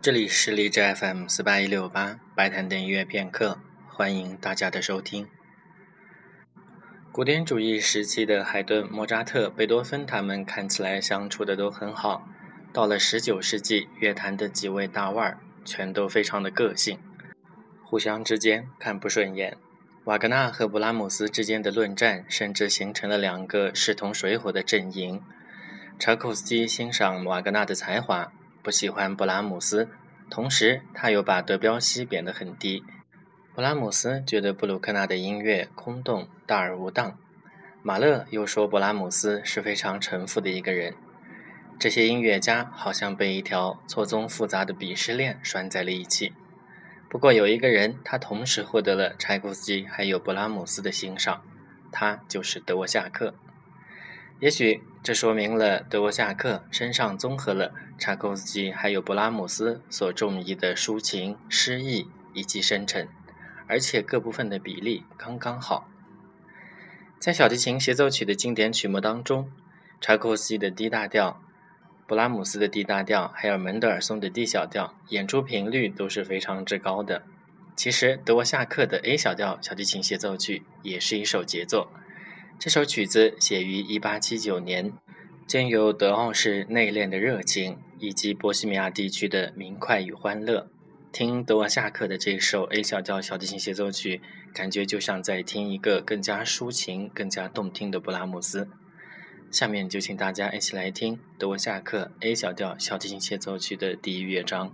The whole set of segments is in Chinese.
这里是荔枝 FM 四八一六八白谈的音乐片刻，欢迎大家的收听。古典主义时期的海顿、莫扎特、贝多芬，他们看起来相处的都很好。到了十九世纪，乐坛的几位大腕儿全都非常的个性，互相之间看不顺眼。瓦格纳和布拉姆斯之间的论战，甚至形成了两个势同水火的阵营。柴可夫斯基欣赏瓦格纳的才华。不喜欢布拉姆斯，同时他又把德彪西贬得很低。布拉姆斯觉得布鲁克纳的音乐空洞大而无当，马勒又说布拉姆斯是非常沉浮的一个人。这些音乐家好像被一条错综复杂的鄙视链拴在了一起。不过有一个人，他同时获得了柴可夫斯基还有布拉姆斯的欣赏，他就是德沃夏克。也许这说明了德沃夏克身上综合了柴可夫斯基还有布拉姆斯所中意的抒情、诗意以及深沉，而且各部分的比例刚刚好。在小提琴协奏曲的经典曲目当中，柴可夫斯基的 D 大调、布拉姆斯的 D 大调，还有门德尔松的 D 小调，演出频率都是非常之高的。其实德沃夏克的 A 小调小提琴协奏曲也是一首杰作。这首曲子写于1879年，兼有德奥式内敛的热情以及波西米亚地区的明快与欢乐。听德沃夏克的这首 A 小调小提琴协奏曲，感觉就像在听一个更加抒情、更加动听的布拉姆斯。下面就请大家一起来听德沃夏克 A 小调小提琴协奏曲的第一乐章。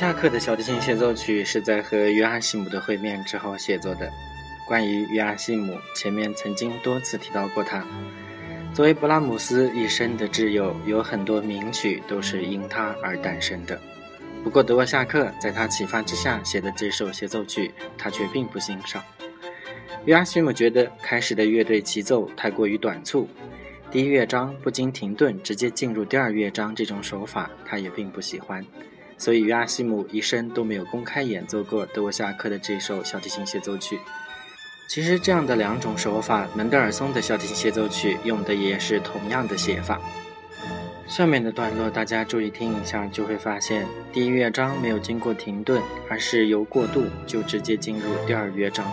夏克的小提琴协奏曲是在和约阿西姆的会面之后写作的。关于约阿西姆，前面曾经多次提到过他。作为勃拉姆斯一生的挚友，有很多名曲都是因他而诞生的。不过，德沃夏克在他启发之下写的这首协奏曲，他却并不欣赏。约阿西姆觉得开始的乐队齐奏太过于短促，第一乐章不经停顿直接进入第二乐章这种手法，他也并不喜欢。所以，约阿希姆一生都没有公开演奏过德沃夏克的这首小提琴协奏曲。其实，这样的两种手法，门德尔松的小提琴协奏曲用的也是同样的写法。下面的段落大家注意听一下，就会发现第一乐章没有经过停顿，而是由过渡就直接进入第二乐章。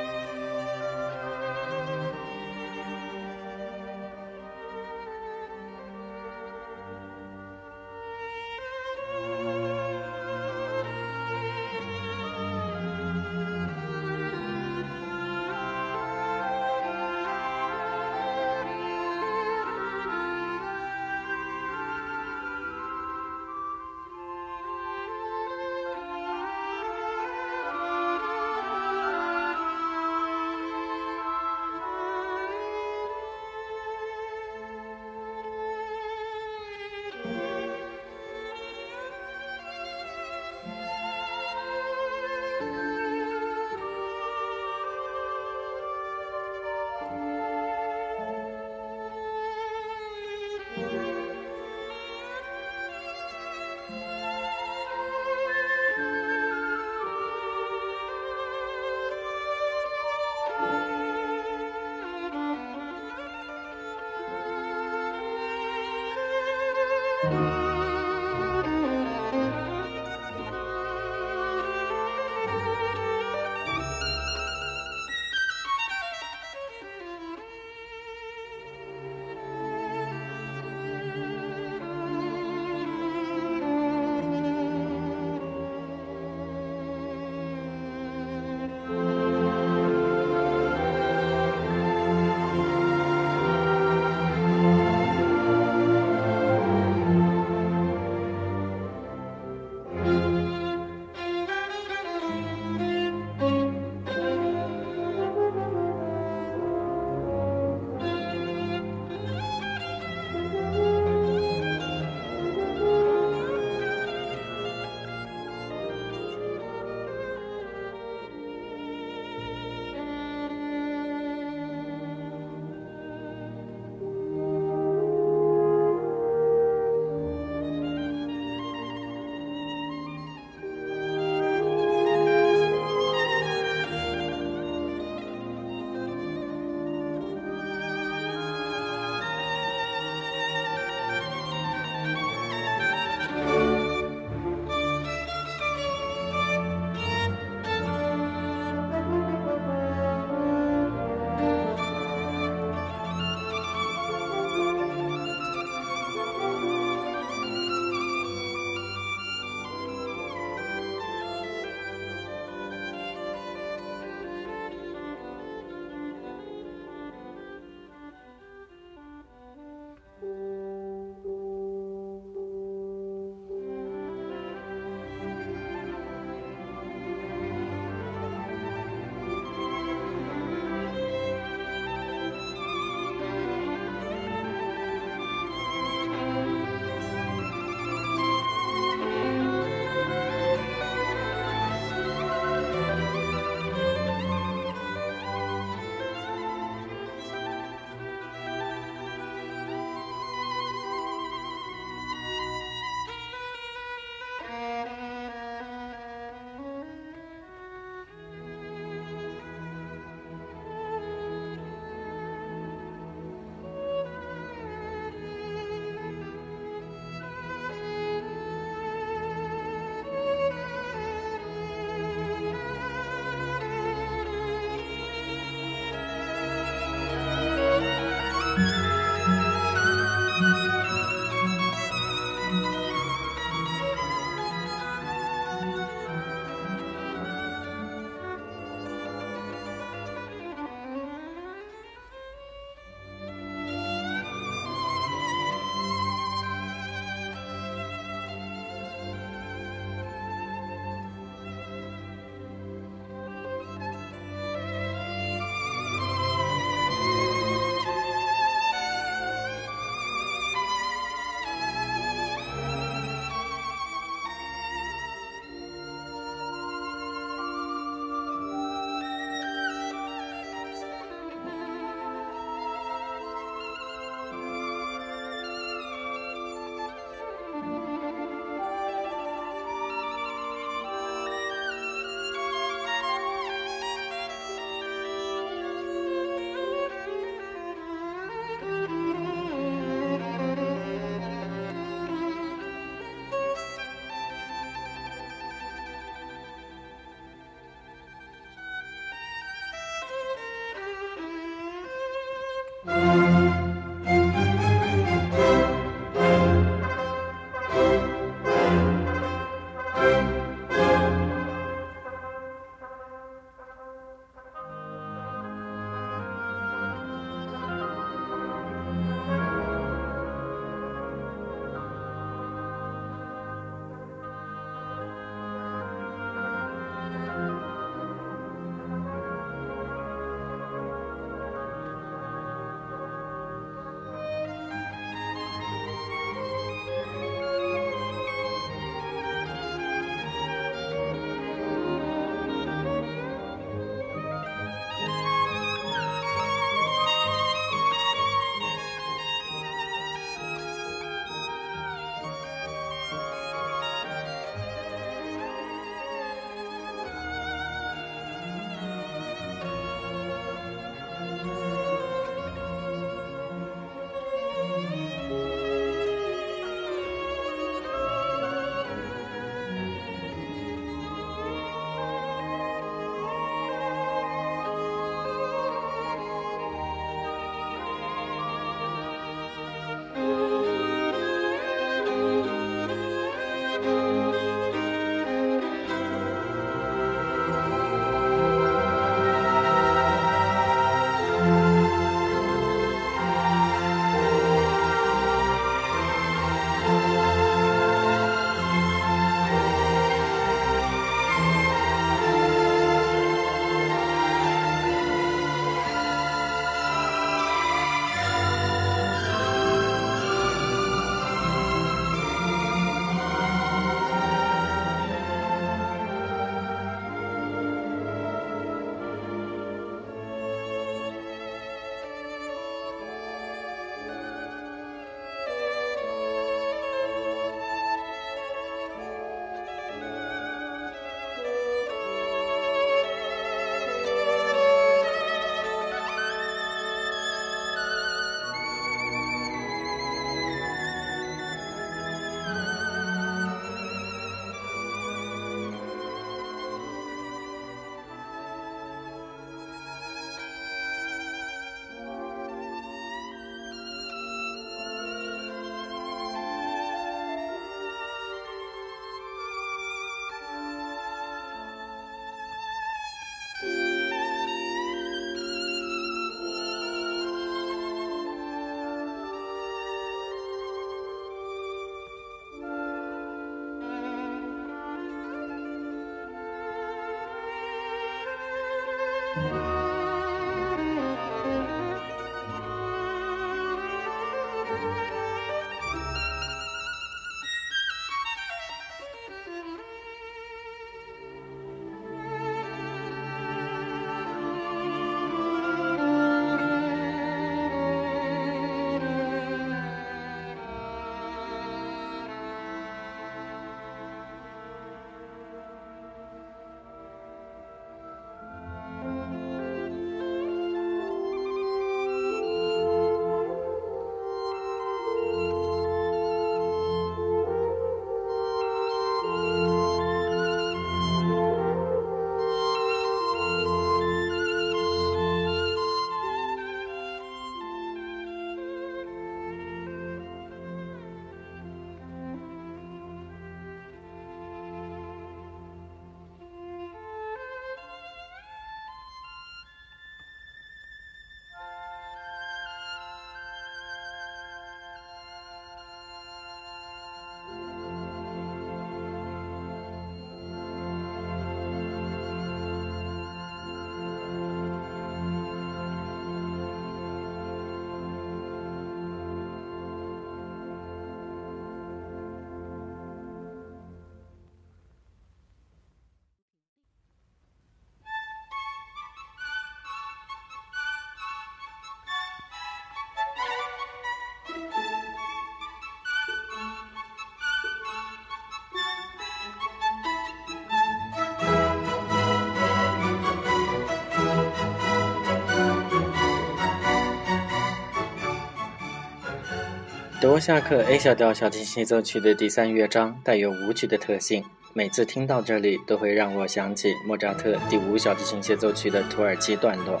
罗夏克 A 小调小提琴协奏曲的第三乐章带有舞曲的特性，每次听到这里都会让我想起莫扎特第五小提琴协奏曲的土耳其段落。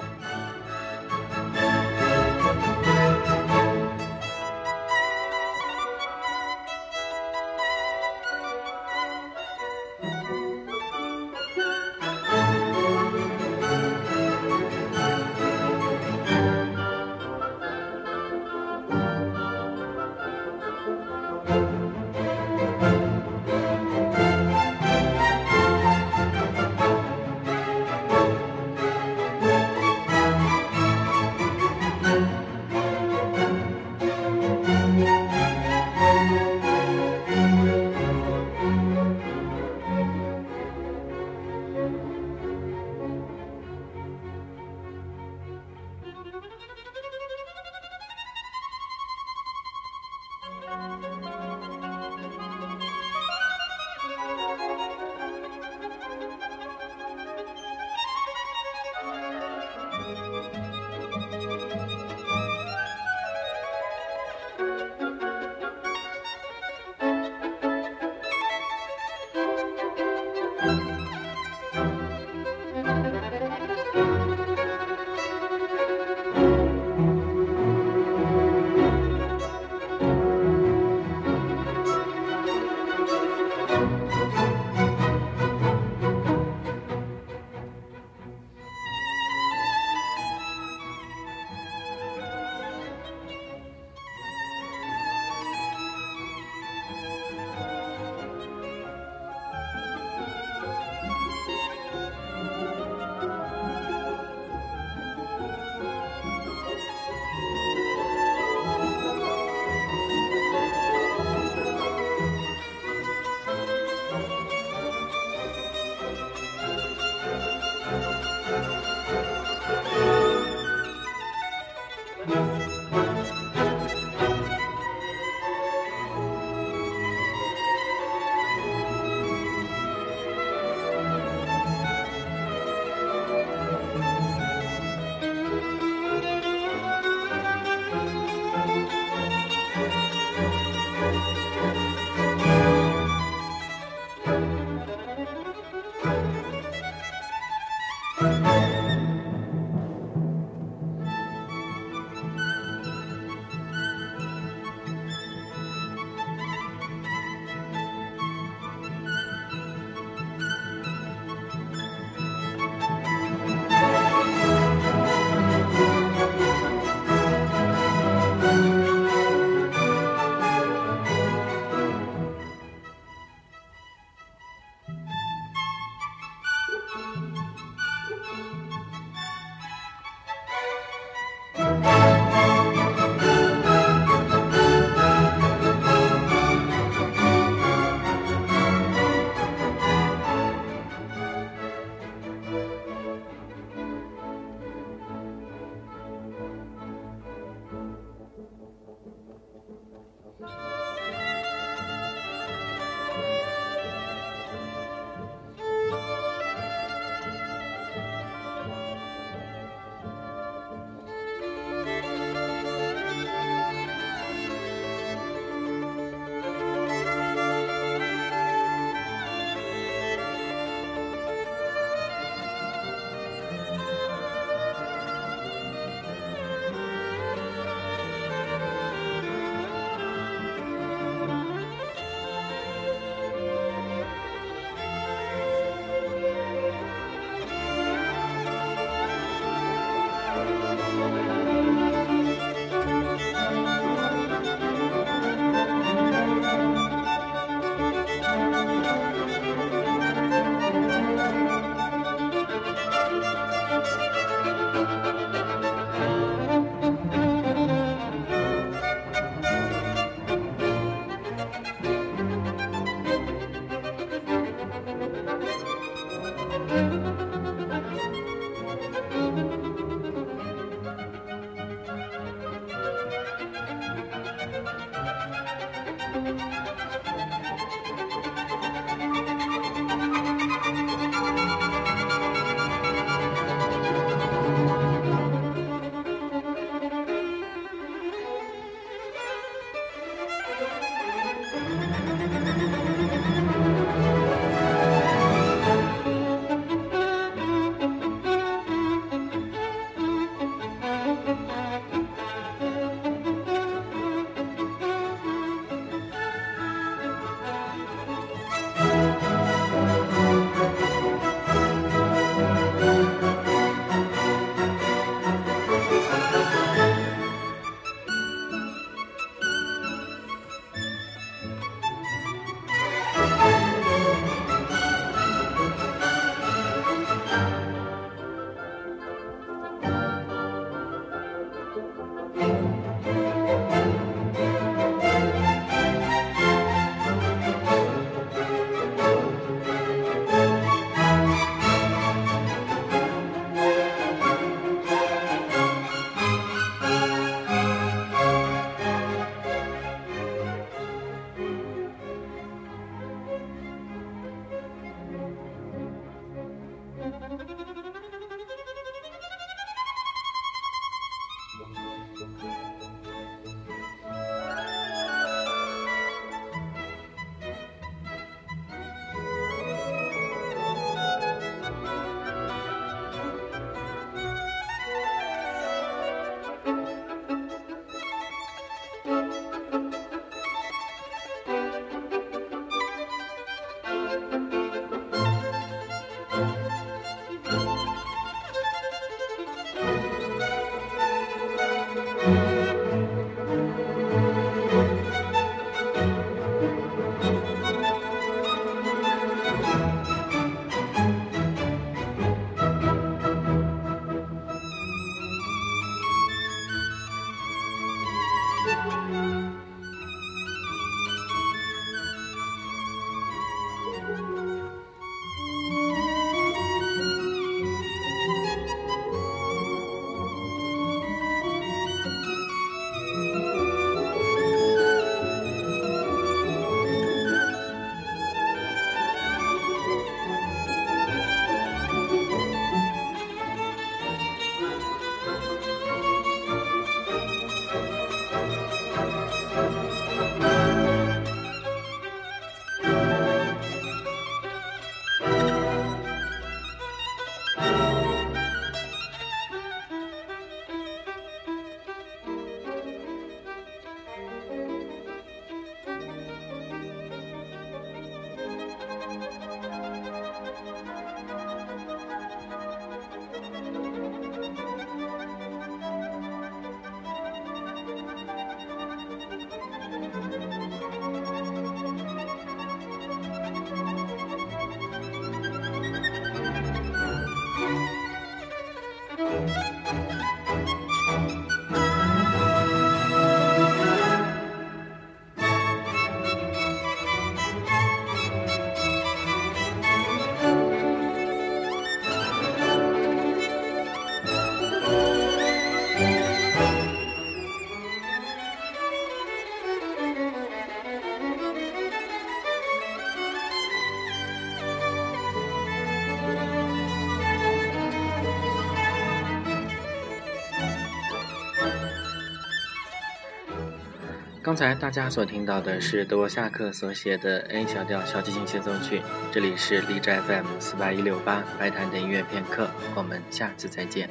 刚才大家所听到的是德沃夏克所写的 A 小调小提琴协奏曲。这里是荔枝 FM 四八一六八白谈的音乐片刻，我们下次再见。